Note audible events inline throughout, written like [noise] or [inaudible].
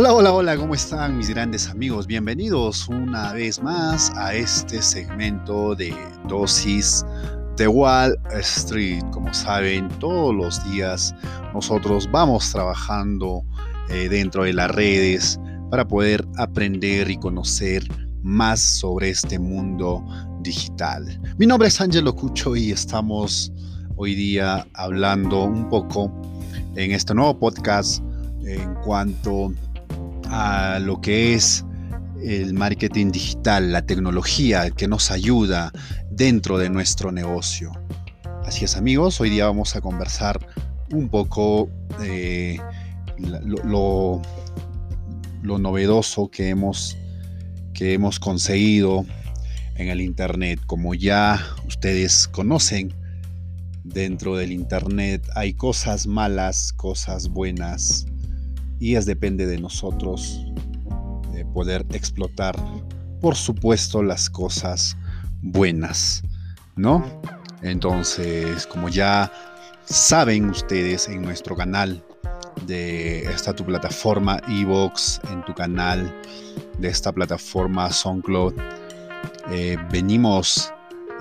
Hola, hola, hola, ¿cómo están mis grandes amigos? Bienvenidos una vez más a este segmento de dosis de Wall Street. Como saben, todos los días nosotros vamos trabajando eh, dentro de las redes para poder aprender y conocer más sobre este mundo digital. Mi nombre es Angelo Cucho y estamos hoy día hablando un poco en este nuevo podcast en cuanto a lo que es el marketing digital, la tecnología que nos ayuda dentro de nuestro negocio. Así es amigos, hoy día vamos a conversar un poco de lo, novedoso que hemos, que hemos conseguido en el Internet. Como ya ustedes conocen, dentro del Internet hay cosas malas, cosas buenas, y es depende de nosotros de poder explotar, por supuesto, las cosas buenas, ¿no? Entonces, como ya saben ustedes en nuestro canal de esta tu plataforma Evox, en tu canal de esta plataforma SoundCloud, eh, venimos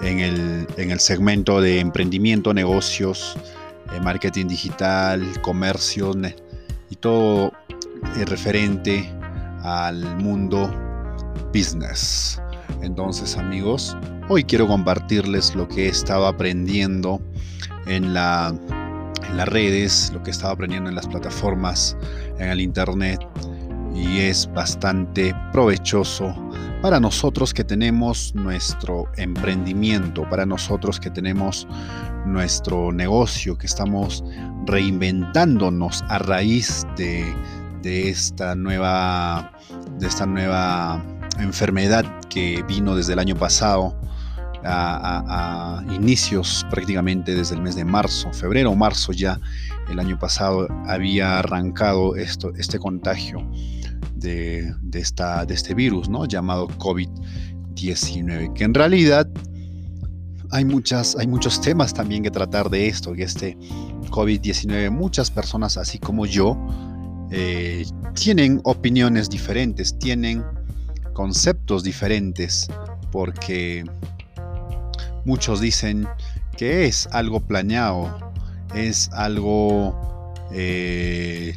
en el, en el, segmento de emprendimiento, negocios, eh, marketing digital, comercio, y todo eh, referente al mundo business. Entonces amigos, hoy quiero compartirles lo que he estado aprendiendo en, en las redes, lo que he estado aprendiendo en las plataformas, en el internet y es bastante provechoso para nosotros que tenemos nuestro emprendimiento, para nosotros que tenemos nuestro negocio, que estamos reinventándonos a raíz de, esta nueva de esta nueva enfermedad que vino desde el año pasado a, inicios prácticamente desde el mes de marzo, febrero o marzo ya el año pasado había arrancado esto, este contagio de, esta, de este virus ¿no? llamado COVID-19, que en realidad hay, muchas, hay muchos temas también que tratar de esto, que este COVID-19, muchas personas así como yo, eh, tienen opiniones diferentes, tienen conceptos diferentes, porque muchos dicen que es algo planeado, es algo eh,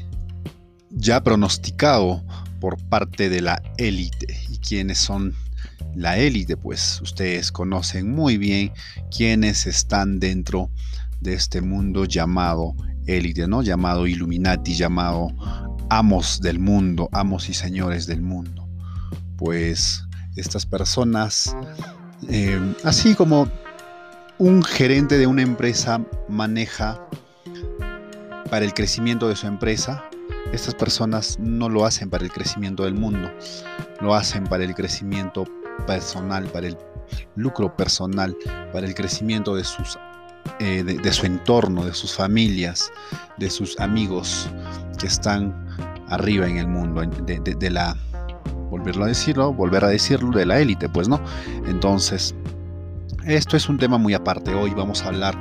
ya pronosticado por parte de la élite. ¿Y quiénes son la élite? Pues ustedes conocen muy bien quiénes están dentro de este mundo llamado élite, ¿no? Llamado Illuminati, llamado amos del mundo, amos y señores del mundo. Pues estas personas, eh, así como un gerente de una empresa maneja para el crecimiento de su empresa, estas personas no lo hacen para el crecimiento del mundo, lo hacen para el crecimiento personal, para el lucro personal, para el crecimiento de, sus, eh, de, su entorno, de sus familias, de sus amigos que están arriba en el mundo, de, de la, volverlo a decirlo, volver a decirlo, de la élite, pues no. Entonces, esto es un tema muy aparte. Hoy vamos a hablar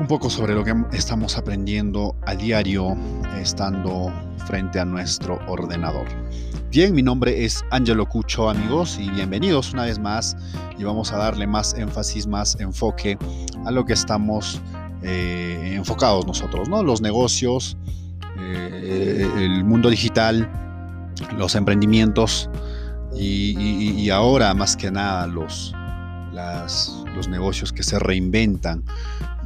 un poco sobre lo que estamos aprendiendo a diario estando frente a nuestro ordenador. Bien, mi nombre es Angelo Cucho, amigos, y bienvenidos una vez más. Y vamos a darle más énfasis, más enfoque a lo que estamos eh, enfocados nosotros, ¿no? Los negocios, eh, el mundo digital, los emprendimientos y, ahora más que nada los, los negocios que se reinventan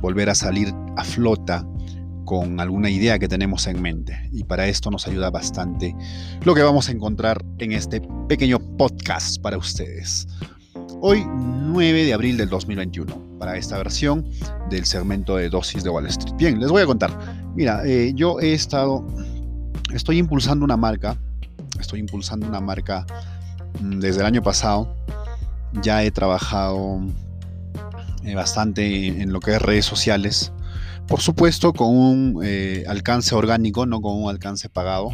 volver a salir a flota con alguna idea que tenemos en mente. Y para esto nos ayuda bastante lo que vamos a encontrar en este pequeño podcast para ustedes. Hoy 9 de abril del 2021, para esta versión del segmento de dosis de Wall Street. Bien, les voy a contar. Mira, eh, yo he estado, estoy impulsando una marca, estoy impulsando una marca mm, desde el año pasado. Ya he trabajado eh, bastante en lo que es redes sociales. Por supuesto, con un eh, alcance orgánico, no con un alcance pagado.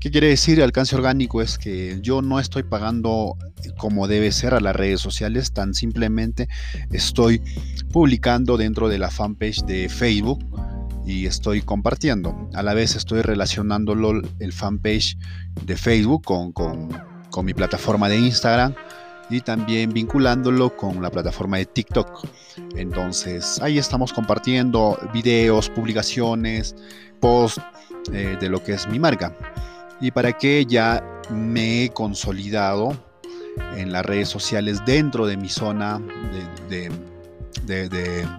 ¿Qué quiere decir alcance orgánico? Es que yo no estoy pagando como debe ser a las redes sociales, tan simplemente estoy publicando dentro de la fanpage de Facebook y estoy compartiendo. A la vez estoy relacionándolo el fanpage de Facebook con, con mi plataforma de Instagram y también vinculándolo con la plataforma de TikTok. Entonces ahí estamos compartiendo videos, publicaciones, posts eh, de lo que es mi marca. Y para que ya me he consolidado en las redes sociales dentro de mi zona de,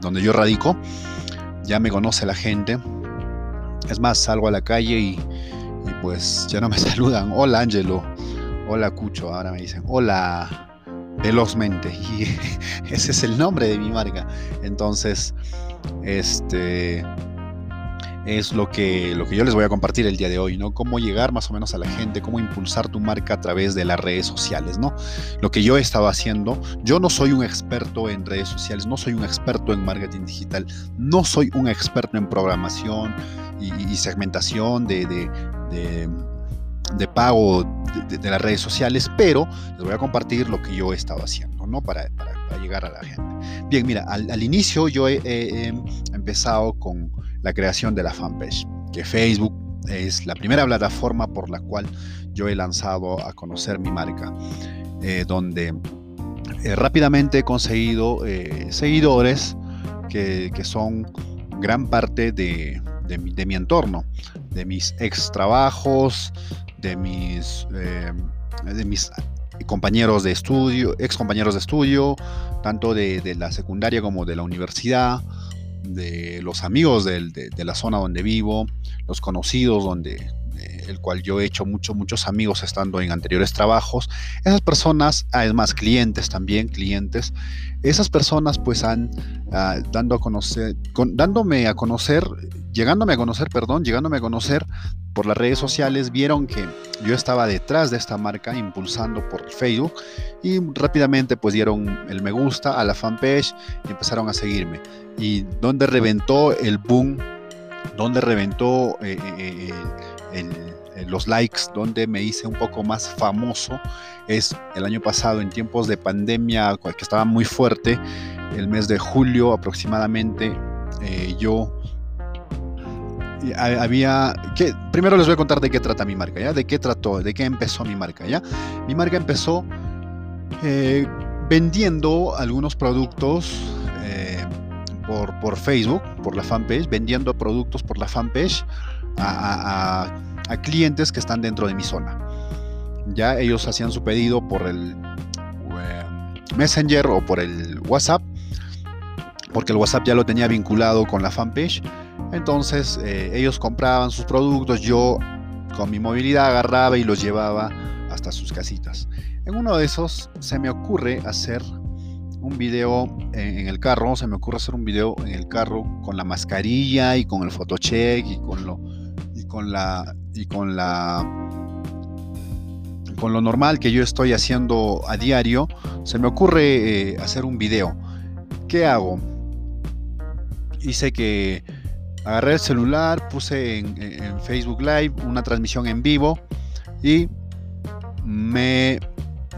donde yo radico, ya me conoce la gente. Es más, salgo a la calle y, y pues ya no me [laughs] saludan. Hola Angelo, hola Cucho, ahora me dicen hola velozmente. [laughs] Y ese es el nombre de mi marca. Entonces, este es lo que, lo que yo les voy a compartir el día de hoy, ¿no? Cómo llegar más o menos a la gente, cómo impulsar tu marca a través de las redes sociales, ¿no? Lo que yo he estado haciendo, yo no soy un experto en redes sociales, no soy un experto en marketing digital, no soy un experto en programación y, segmentación de pago de, las redes sociales, pero les voy a compartir lo que yo he estado haciendo, ¿no? Para, llegar a la gente. Bien, mira, al, inicio yo he, empezado con la creación de la fanpage, que Facebook es la primera plataforma por la cual yo he lanzado a conocer mi marca, eh, donde eh, rápidamente he conseguido eh, seguidores que, que, son gran parte de, de, mi, de mi entorno, de mis ex trabajos, de mis, eh, de mis compañeros de estudio, ex compañeros de estudio, tanto de, la secundaria como de la universidad, de los amigos de, de, la zona donde vivo, los conocidos donde, el cual yo he hecho muchos, muchos amigos estando en anteriores trabajos. Esas personas, además clientes también, clientes, esas personas pues han ah, dando a conocer, dándome a conocer, llegándome a conocer, perdón, llegándome a conocer por las redes sociales, vieron que yo estaba detrás de esta marca impulsando por Facebook y rápidamente pues dieron el me gusta a la fanpage y empezaron a seguirme. Y donde reventó el boom, donde reventó eh, eh, eh, los likes, donde me hice un poco más famoso, es el año pasado en tiempos de pandemia que estaba muy fuerte, el mes de julio aproximadamente, yo había primero les voy a contar de qué trata mi marca, ¿ya? De qué trató, de qué empezó mi marca, ¿ya? Mi marca empezó eh, vendiendo algunos productos eh, por, por, Facebook, por la fanpage, vendiendo productos por la fanpage a, clientes que están dentro de mi zona. Ya ellos hacían su pedido por el eh, Messenger o por el WhatsApp, porque el WhatsApp ya lo tenía vinculado con la fanpage entonces eh, ellos compraban sus productos, yo con mi movilidad agarraba y los llevaba hasta sus casitas. En uno de esos se me ocurre hacer un video en, el carro, se me ocurre hacer un video en el carro con la mascarilla y con el photocheck y con lo y con la y con la con lo normal que yo estoy haciendo a diario, se me ocurre eh, hacer un video. ¿Qué hago? Hice que agarré el celular, puse en, Facebook Live una transmisión en vivo y me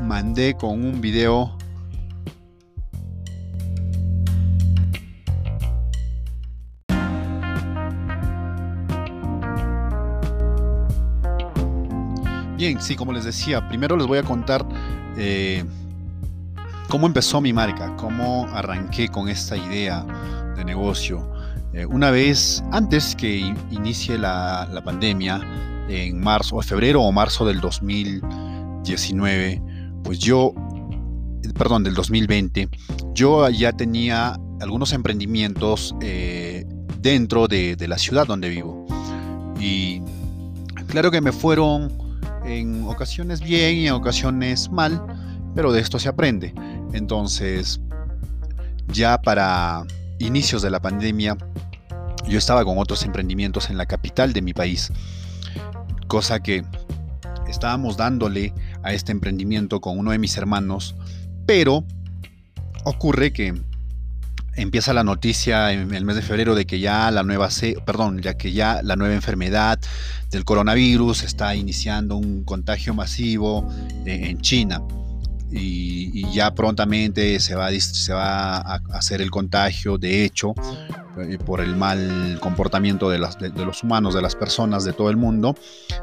mandé con un video Bien, sí, como les decía, primero les voy a contar eh, cómo empezó mi marca, cómo arranqué con esta idea de negocio. Eh, una vez antes que inicie la, pandemia, en marzo, febrero o marzo del 2019, pues yo, perdón, del 2020, yo ya tenía algunos emprendimientos eh, dentro de, la ciudad donde vivo. Y claro que me fueron en ocasiones bien y en ocasiones mal, pero de esto se aprende. Entonces, ya para inicios de la pandemia, yo estaba con otros emprendimientos en la capital de mi país, cosa que estábamos dándole a este emprendimiento con uno de mis hermanos, pero ocurre que empieza la noticia en el mes de febrero de que ya la nueva perdón, ya que ya la nueva enfermedad del coronavirus está iniciando un contagio masivo eh, en China y, ya prontamente se va, se va a hacer el contagio. De hecho, eh, por el mal comportamiento de, los humanos, de las personas, de todo el mundo,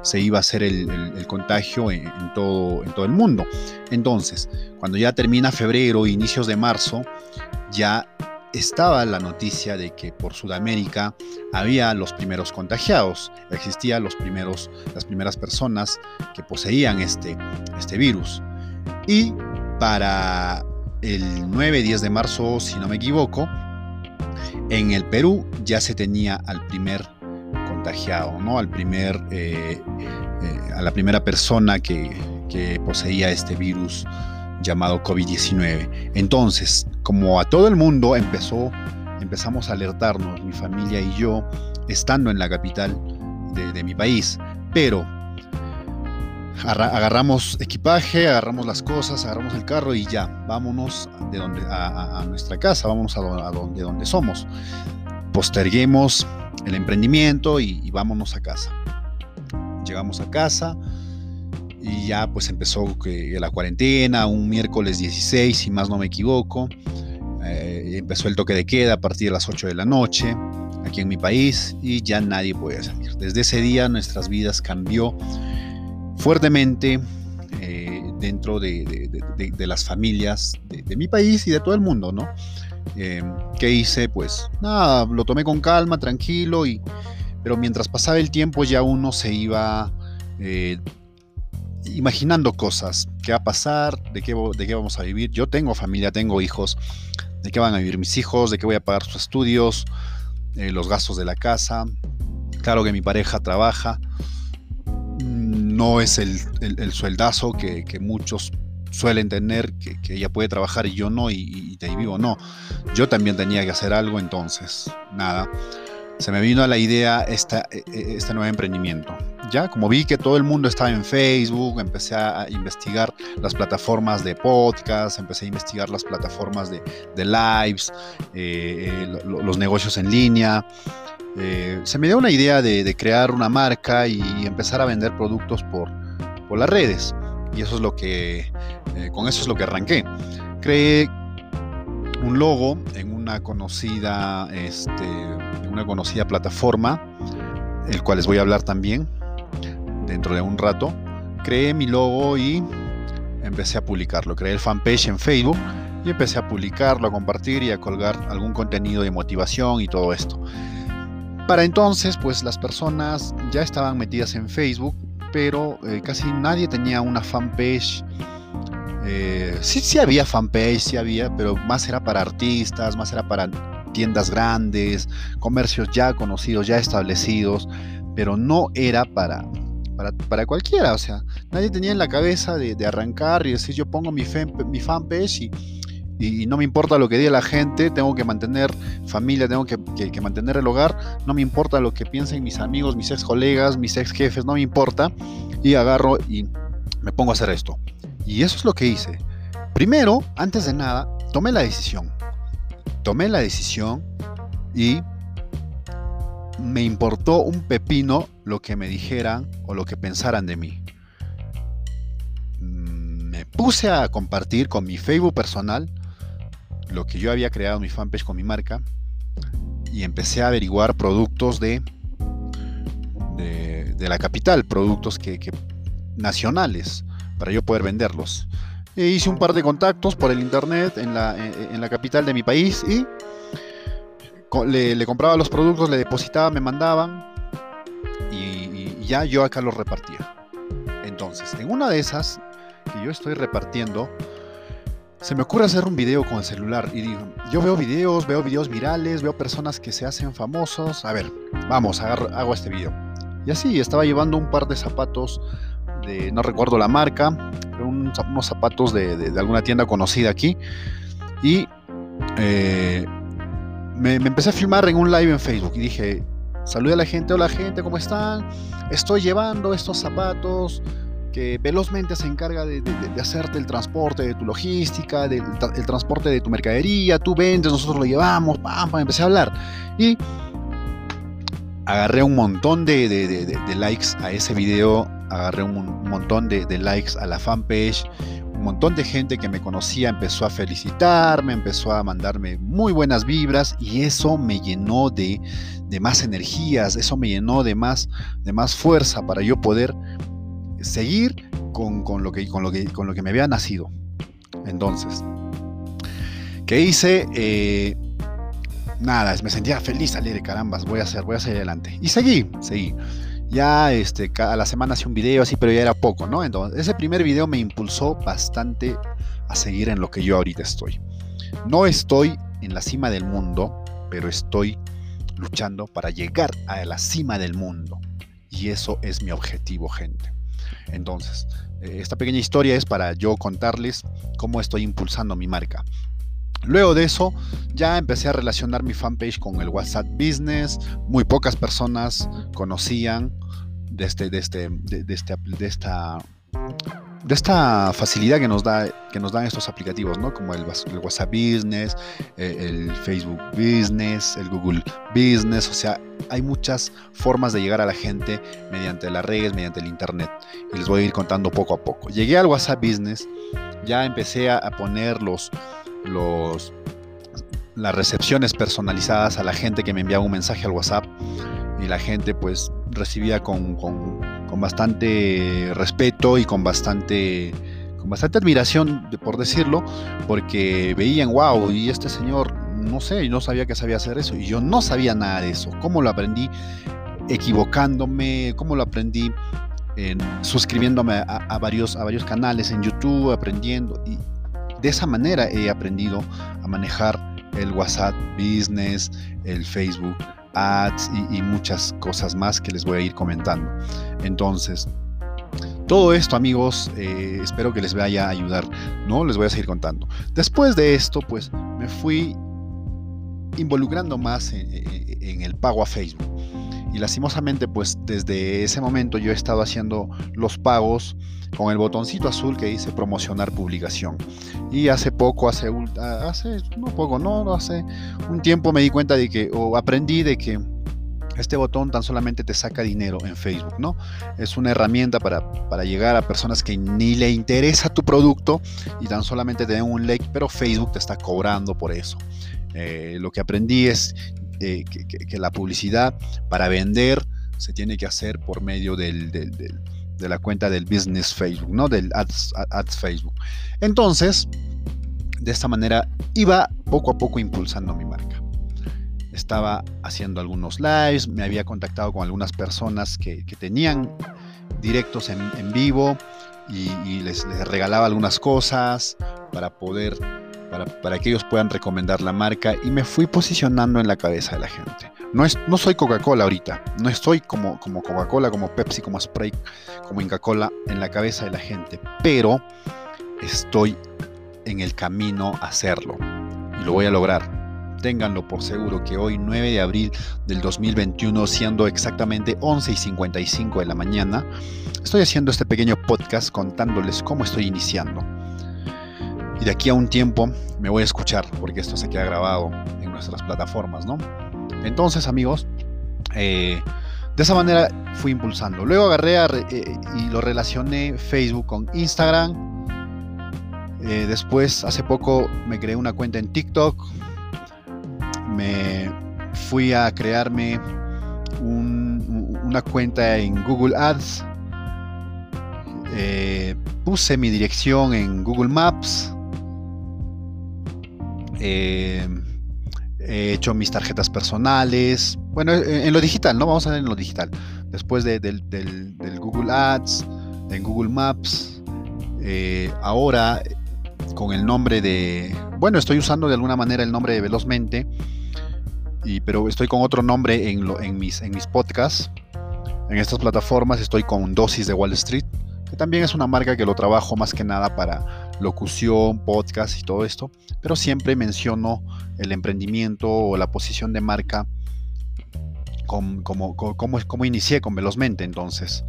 se iba a hacer el, contagio en, todo, en todo el mundo. Entonces, cuando ya termina febrero, inicios de marzo, ya estaba la noticia de que por Sudamérica había los primeros contagiados, existían los primeros, las primeras personas que poseían este, este virus. Y para el 9-10 de marzo, si no me equivoco, en el Perú ya se tenía al primer contagiado, ¿no? Al primer, eh, eh, a la primera persona que, poseía este virus llamado COVID-19. Entonces, como a todo el mundo empezó, empezamos a alertarnos, mi familia y yo, estando en la capital de, mi país, pero agarramos equipaje, agarramos las cosas, agarramos el carro y ya, vámonos de donde, a, nuestra casa, vámonos a, donde, donde somos. Posterguemos el emprendimiento y, vámonos a casa. Llegamos a casa y ya pues empezó que, la cuarentena, un miércoles 16, si más no me equivoco. Eh, empezó el toque de queda a partir de las 8 de la noche aquí en mi país y ya nadie puede salir. Desde ese día nuestras vidas cambió fuertemente eh, dentro de, las familias de, mi país y de todo el mundo, ¿no? Eh, ¿Qué hice? Pues nada, lo tomé con calma, tranquilo, y, pero mientras pasaba el tiempo ya uno se iba eh, imaginando cosas, qué va a pasar, de qué, de qué vamos a vivir. Yo tengo familia, tengo hijos, de qué van a vivir mis hijos, de qué voy a pagar sus estudios, los gastos de la casa. Claro que mi pareja trabaja, no es el, sueldazo que, muchos suelen tener, que, ella puede trabajar y yo no, y, de ahí vivo. No, yo también tenía que hacer algo, entonces, nada, se me vino a la idea esta, e, e, este nuevo emprendimiento. Ya, como vi que todo el mundo estaba en Facebook, empecé a investigar las plataformas de podcast, empecé a investigar las plataformas de, lives, eh, eh, los negocios en línea. Eh, se me dio una idea de, crear una marca y empezar a vender productos por, por las redes. Y eso es lo que, con eso es lo que arranqué. Creé un logo en una conocida, este, en una conocida plataforma, el cual les voy a hablar también dentro de un rato. Creé mi logo y empecé a publicarlo. Creé el fanpage en Facebook y empecé a publicarlo, a compartir y a colgar algún contenido de motivación y todo esto. Para entonces, pues las personas ya estaban metidas en Facebook, pero eh, casi nadie tenía una fanpage. Eh, sí, sí había fanpage, sí había, pero más era para artistas, más era para tiendas grandes, comercios ya conocidos, ya establecidos, pero no era para, para, cualquiera. O sea, nadie tenía en la cabeza de, arrancar y decir yo pongo mi, fanpage y y, no me importa lo que diga la gente, tengo que mantener familia, tengo que, mantener el hogar, no me importa lo que piensen mis amigos, mis ex colegas, mis ex jefes, no me importa, y agarro y me pongo a hacer esto. Y eso es lo que hice. Primero, antes de nada, tomé la decisión. Tomé la decisión y me importó un pepino lo que me dijeran o lo que pensaran de mí. Me puse a compartir con mi Facebook personal lo que yo había creado mi fanpage con mi marca y empecé a averiguar productos de, de, la capital, productos que, nacionales, para yo poder venderlos. E hice un par de contactos por el internet en la, en la capital de mi país y le, compraba los productos, le depositaba, me mandaban y, ya yo acá los repartía. Entonces, en una de esas que yo estoy repartiendo, se me ocurre hacer un video con el celular y digo, yo veo videos, veo videos virales, veo personas que se hacen famosos. A ver, vamos, hago este video. Y así, estaba llevando un par de zapatos de, no recuerdo la marca, unos zapatos de, alguna tienda conocida aquí. Y eh, me, empecé a filmar en un live en Facebook y dije, saludé a la gente, hola gente, ¿cómo están? Estoy llevando estos zapatos que velozmente se encarga de, hacerte el transporte de tu logística, del el transporte de tu mercadería, tú vendes, nosotros lo llevamos, pam, pam, empecé a hablar. Y agarré un montón de, likes a ese video, agarré un, montón de, likes a la fanpage, un montón de gente que me conocía empezó a felicitarme, empezó a mandarme muy buenas vibras y eso me llenó de, más energías, eso me llenó de más, de más fuerza para yo poder seguir con, lo que, con, lo que, con lo que me había nacido. Entonces, ¿qué hice? Eh, nada, me sentía feliz, salir de carambas, voy a hacer, voy a seguir adelante. Y seguí, seguí. Ya este, cada la semana hacía un video así, pero ya era poco, ¿no? Entonces, ese primer video me impulsó bastante a seguir en lo que yo ahorita estoy. No estoy en la cima del mundo, pero estoy luchando para llegar a la cima del mundo. Y eso es mi objetivo, gente. Entonces, eh, esta pequeña historia es para yo contarles cómo estoy impulsando mi marca. Luego de eso ya empecé a relacionar mi fanpage con el WhatsApp Business. Muy pocas personas conocían de, este, este, este, esta de esta facilidad que nos, da, que nos dan estos aplicativos, ¿no? Como el, WhatsApp Business, eh, el Facebook Business, el Google Business, o sea, hay muchas formas de llegar a la gente mediante las redes, mediante el Internet. Y les voy a ir contando poco a poco. Llegué al WhatsApp Business, ya empecé a poner los, los, las recepciones personalizadas a la gente que me enviaba un mensaje al WhatsApp y la gente pues recibía con, con, bastante respeto y con bastante con bastante admiración, por decirlo, porque veían, wow, y este señor, no sé, no sabía que sabía hacer eso, y yo no sabía nada de eso. ¿Cómo lo aprendí? Equivocándome, ¿cómo lo aprendí? En, suscribiéndome a, a, varios, a varios canales en YouTube, aprendiendo, y, de esa manera he aprendido a manejar el WhatsApp Business, el Facebook Ads y, muchas cosas más que les voy a ir comentando. Entonces, todo esto, amigos, eh, espero que les vaya a ayudar, ¿no? Les voy a seguir contando. Después de esto, pues me fui involucrando más en el pago a Facebook. Y lastimosamente, pues desde ese momento yo he estado haciendo los pagos con el botoncito azul que dice promocionar publicación. Y hace poco, hace, hace no poco, no, hace un tiempo me di cuenta de que, o aprendí de que este botón tan solamente te saca dinero en Facebook, ¿no? Es una herramienta para, para, llegar a personas que ni le interesa tu producto y tan solamente te den un like, pero Facebook te está cobrando por eso. Eh, lo que aprendí es eh, que, la publicidad para vender se tiene que hacer por medio del, de la cuenta del business Facebook, ¿no? Del ads, Facebook. Entonces, de esta manera iba poco a poco impulsando mi marca. Estaba haciendo algunos lives, me había contactado con algunas personas que, tenían directos en, vivo y, les, les, regalaba algunas cosas para poder para, que ellos puedan recomendar la marca y me fui posicionando en la cabeza de la gente. No, es, no soy Coca-Cola ahorita, no estoy como, como Coca-Cola, como Pepsi, como Sprite, como Inca-Cola en la cabeza de la gente, pero estoy en el camino a hacerlo y lo voy a lograr. Ténganlo por seguro que hoy 9 de abril del 2021, siendo exactamente 11 y 55 de la mañana, estoy haciendo este pequeño podcast contándoles cómo estoy iniciando y de aquí a un tiempo me voy a escuchar, porque esto se queda grabado en nuestras plataformas, ¿no? Entonces, amigos, eh, de esa manera fui impulsando. Luego agarré eh, y lo relacioné Facebook con Instagram. Eh, después, hace poco, me creé una cuenta en TikTok. Me fui a crearme una cuenta en Google Ads. puse mi dirección en Google Maps eh, he hecho mis tarjetas personales. Bueno, en lo digital, ¿no? Vamos a ver en lo digital. Después del, Google Ads, en Google Maps. Eh, ahora, con el nombre de. Bueno, estoy usando de alguna manera el nombre de Velozmente. Y, pero estoy con otro nombre en, en, mis, en mis podcasts. En estas plataformas estoy con Dosis de Wall Street que también es una marca que lo trabajo más que nada para locución, podcast y todo esto, pero siempre menciono el emprendimiento o la posición de marca como, como, como, inicié con Velozmente, entonces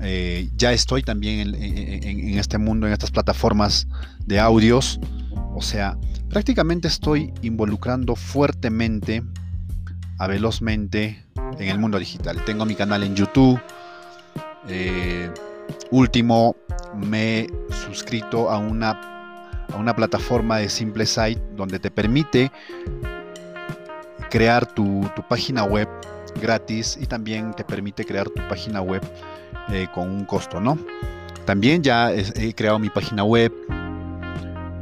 eh, ya estoy también en, este mundo, en estas plataformas de audios, o sea, prácticamente estoy involucrando fuertemente a Velozmente en el mundo digital. Tengo mi canal en YouTube. Eh, Último, me he suscrito a una, a una plataforma de Simple Site donde te permite crear tu, página web gratis y también te permite crear tu página web eh, con un costo, ¿no? También ya he creado mi página web.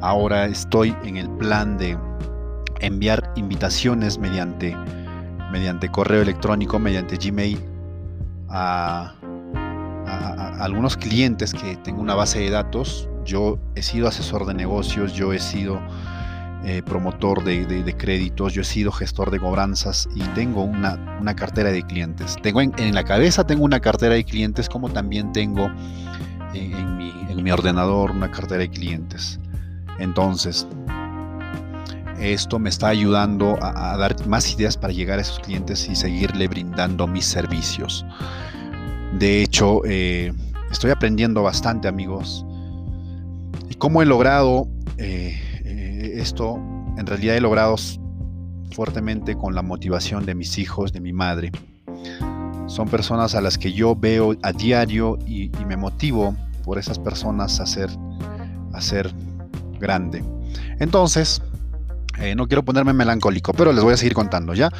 Ahora estoy en el plan de enviar invitaciones mediante, mediante correo electrónico, mediante Gmail a, algunos clientes que tengo una base de datos. Yo he sido asesor de negocios, yo he sido eh, promotor de, créditos, yo he sido gestor de cobranzas y tengo una, cartera de clientes. Tengo en, la cabeza tengo una cartera de clientes como también tengo en, mi, en mi ordenador una cartera de clientes. Entonces, esto me está ayudando a, dar más ideas para llegar a esos clientes y seguirle brindando mis servicios. De hecho, eh, estoy aprendiendo bastante, amigos. ¿Y cómo he logrado eh, eh, esto? En realidad he logrado fuertemente con la motivación de mis hijos, de mi madre. Son personas a las que yo veo a diario y, me motivo por esas personas a ser, a grande. Entonces, no quiero ponerme melancólico, pero les voy a seguir contando, ¿ya?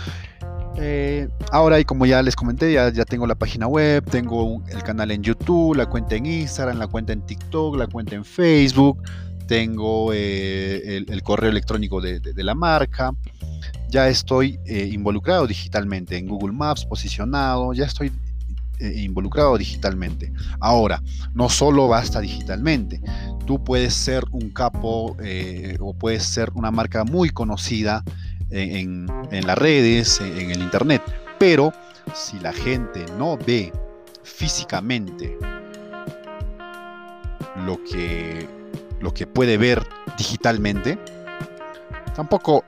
Eh, ahora, y como ya les comenté, ya, tengo la página web, tengo el canal en YouTube, la cuenta en Instagram, la cuenta en TikTok, la cuenta en Facebook, tengo eh, el, correo electrónico de, la marca, ya estoy involucrado digitalmente en Google Maps, posicionado, ya estoy involucrado digitalmente. Ahora, no solo basta digitalmente, tú puedes ser un capo eh, o puedes ser una marca muy conocida en, las redes, en el internet, pero si la gente no ve físicamente lo que, lo que puede ver digitalmente, tampoco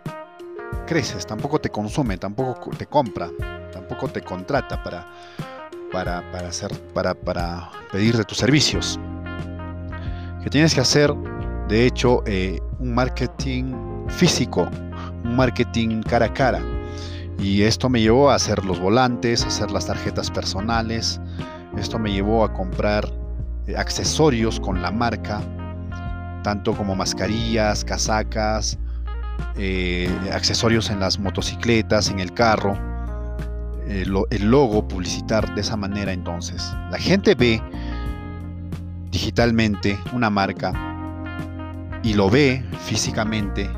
creces, tampoco te consume, tampoco te compra, tampoco te contrata para, para, para, hacer, para, para pedirte tus servicios. Que tienes que hacer, de hecho, eh, un marketing físico, marketing cara a cara. Y esto me llevó a hacer los volantes, a hacer las tarjetas personales. Esto me llevó a comprar eh, accesorios con la marca, tanto como mascarillas, casacas, eh, accesorios en las motocicletas, en el carro. el logo, publicitar de esa manera entonces. La gente ve digitalmente una marca y lo ve físicamente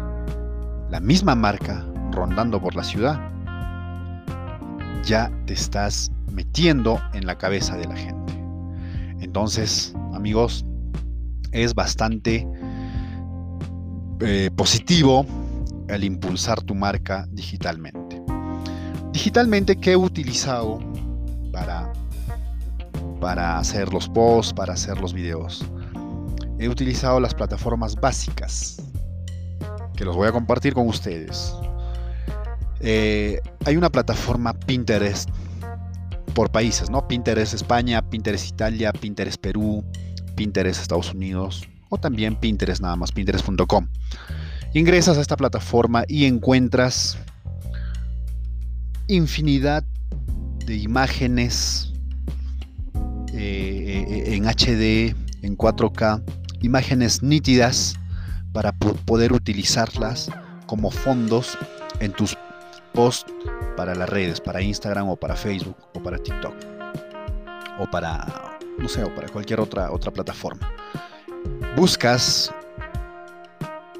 la misma marca rondando por la ciudad, ya te estás metiendo en la cabeza de la gente. Entonces, amigos, es bastante eh, positivo el impulsar tu marca digitalmente. Digitalmente, ¿qué he utilizado para para hacer los posts, para hacer los videos. He utilizado las plataformas básicas que los voy a compartir con ustedes. Eh, hay una plataforma Pinterest por países, ¿no? Pinterest España, Pinterest Italia, Pinterest Perú, Pinterest Estados Unidos o también Pinterest nada más, pinterest.com. Ingresas a esta plataforma y encuentras infinidad de imágenes eh, eh, en HD, en 4K, imágenes nítidas para poder utilizarlas como fondos en tus posts para las redes, para Instagram o para Facebook o para TikTok o para, no sé, o para cualquier otra, otra plataforma. Buscas,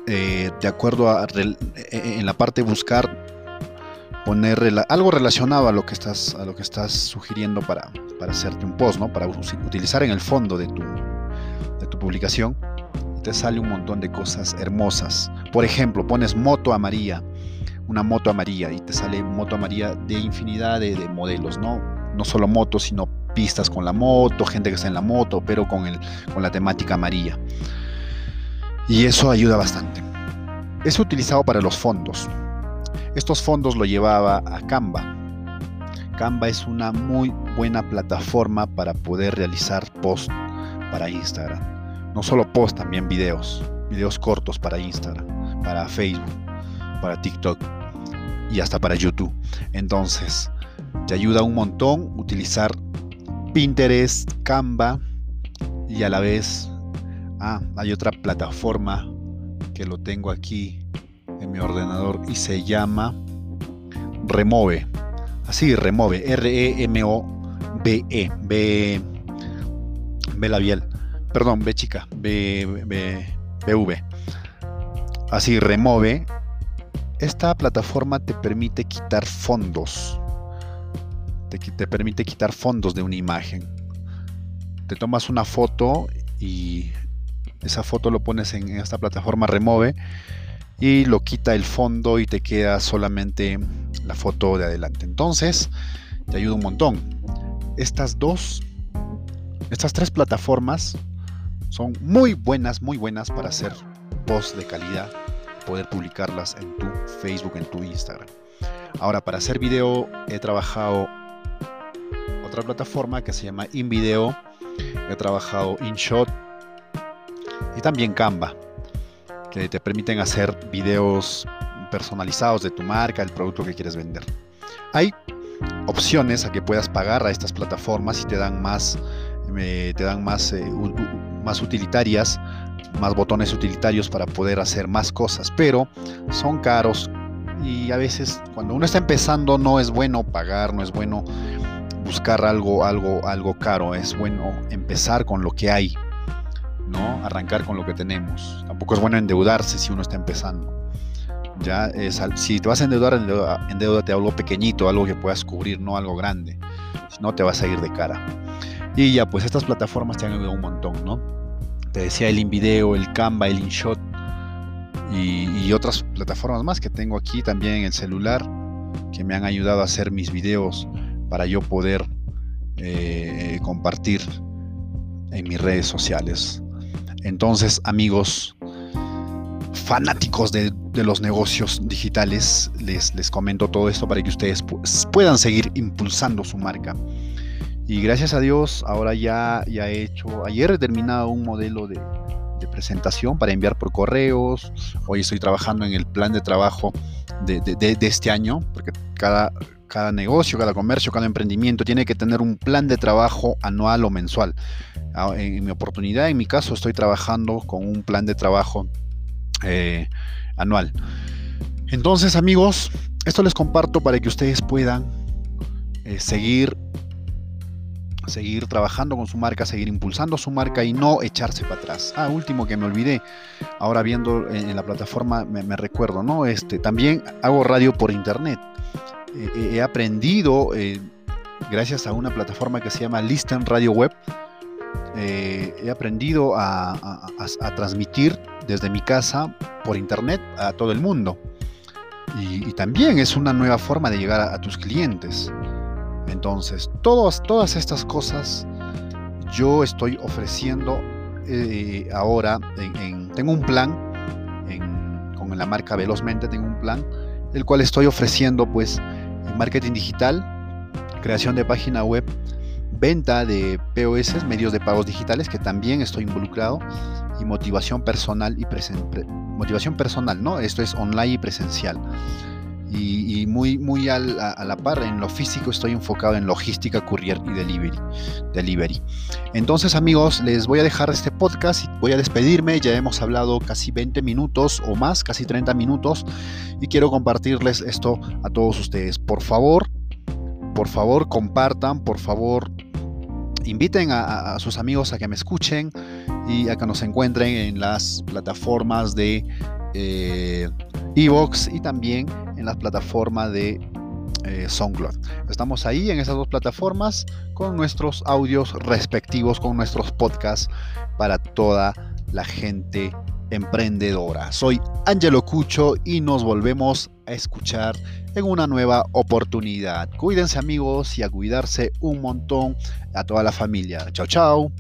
eh, de acuerdo a, en la parte buscar, poner algo relacionado a lo que estás, a lo que estás sugiriendo para, para hacerte un post, ¿no? Para utilizar en el fondo de tu, de tu publicación. Te sale un montón de cosas hermosas. Por ejemplo, pones moto amarilla, una moto amarilla, y te sale moto amarilla de infinidad de, modelos, ¿no? No solo motos, sino pistas con la moto, gente que está en la moto, pero con, el, con la temática amarilla. Y eso ayuda bastante. Es utilizado para los fondos. Estos fondos lo llevaba a Canva. Canva es una muy buena plataforma para poder realizar posts para Instagram. No solo posts, también videos. Videos cortos para Instagram, para Facebook, para TikTok y hasta para YouTube. Entonces, te ayuda un montón utilizar Pinterest, Canva y a la vez Ah, hay otra plataforma que lo tengo aquí en mi ordenador y se llama Remove. Así, Remove. R-E-M-O-B-E. B, B labial. Perdón, B chica. B, B, BV. Así, Remove. Esta plataforma te permite quitar fondos. Te, te permite quitar fondos de una imagen. Te tomas una foto y esa foto lo pones en esta plataforma Remove y lo quita el fondo y te queda solamente la foto de adelante. Entonces, te ayuda un montón. Estas dos, estas tres plataformas son muy buenas, muy buenas para hacer posts de calidad, poder publicarlas en tu Facebook, en tu Instagram. Ahora, para hacer video he trabajado otra plataforma que se llama InVideo, he trabajado InShot y también Canva que te permiten hacer videos personalizados de tu marca, el producto que quieres vender. Hay opciones a que puedas pagar a estas plataformas y te dan más, te dan más, eh, más utilitarias, más botones utilitarios para poder hacer más cosas, pero son caros y a veces cuando uno está empezando no es bueno pagar, no es bueno buscar algo, algo, algo caro, es bueno empezar con lo que hay ¿no? Arrancar con lo que tenemos. Tampoco es bueno endeudarse si uno está empezando. Ya es, si te vas a endeudar, endeudate algo pequeñito, algo que puedas cubrir, no algo grande. Si no, te vas a ir de cara. Y ya, pues estas plataformas te han ayudado un montón, ¿no? Te decía el InVideo, el Canva, el InShot y, otras plataformas más que tengo aquí también en el celular que me han ayudado a hacer mis videos para yo poder eh, compartir en mis redes sociales. Entonces, amigos fanáticos de, los negocios digitales, les, les, comento todo esto para que ustedes puedan seguir impulsando su marca. Y gracias a Dios, ahora ya, ya he hecho, ayer he terminado un modelo de, presentación para enviar por correos. Hoy estoy trabajando en el plan de trabajo de, este año, porque cada, cada negocio, cada comercio, cada emprendimiento tiene que tener un plan de trabajo anual o mensual. Ah, en mi oportunidad, en mi caso, estoy trabajando con un plan de trabajo eh, anual. Entonces, amigos, esto les comparto para que ustedes puedan eh, seguir seguir trabajando con su marca, seguir impulsando su marca y no echarse para atrás. Ah, último que me olvidé, ahora viendo en, la plataforma me, recuerdo, ¿no? Este, también hago radio por internet. He aprendido, eh, gracias a una plataforma que se llama Listen Radio Web, eh, he aprendido a, transmitir desde mi casa por internet a todo el mundo. Y, también es una nueva forma de llegar a, tus clientes. Entonces, todas, estas cosas yo estoy ofreciendo ahora. tengo un plan con la marca Velozmente, tengo un plan, el cual estoy ofreciendo pues marketing digital, creación de página web, venta de POS, medios de pagos digitales, que también estoy involucrado, y motivación personal y motivación personal, ¿no? Esto es online y presencial. Y, muy, muy a, la par en lo físico estoy enfocado en logística, courier y delivery, delivery. Entonces amigos, les voy a dejar este podcast voy a despedirme. Ya hemos hablado casi 20 minutos o más, casi 30 minutos. Y quiero compartirles esto a todos ustedes. Por favor, por favor compartan, por favor inviten a, sus amigos a que me escuchen y a que nos encuentren en las plataformas de eh, Evox y también en la plataforma de eh, SoundCloud. Estamos ahí en esas dos plataformas con nuestros audios respectivos, con nuestros podcasts para toda la gente emprendedora. Soy Angelo Cucho y nos volvemos a escuchar en una nueva oportunidad. Cuídense amigos y a cuidarse un montón a toda la familia. Chao, chao.